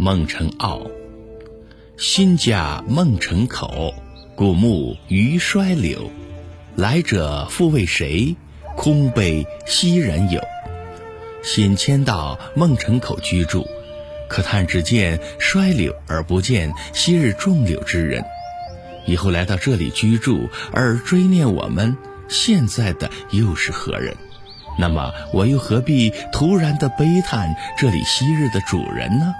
孟城坳，新家孟城口，古木余衰柳。来者复为谁？空悲昔人有。新迁到孟城口居住，可叹只见衰柳而不见昔日种柳之人。以后来到这里居住，而追念我们，现在的又是何人？那么我又何必突然的悲叹这里昔日的主人呢？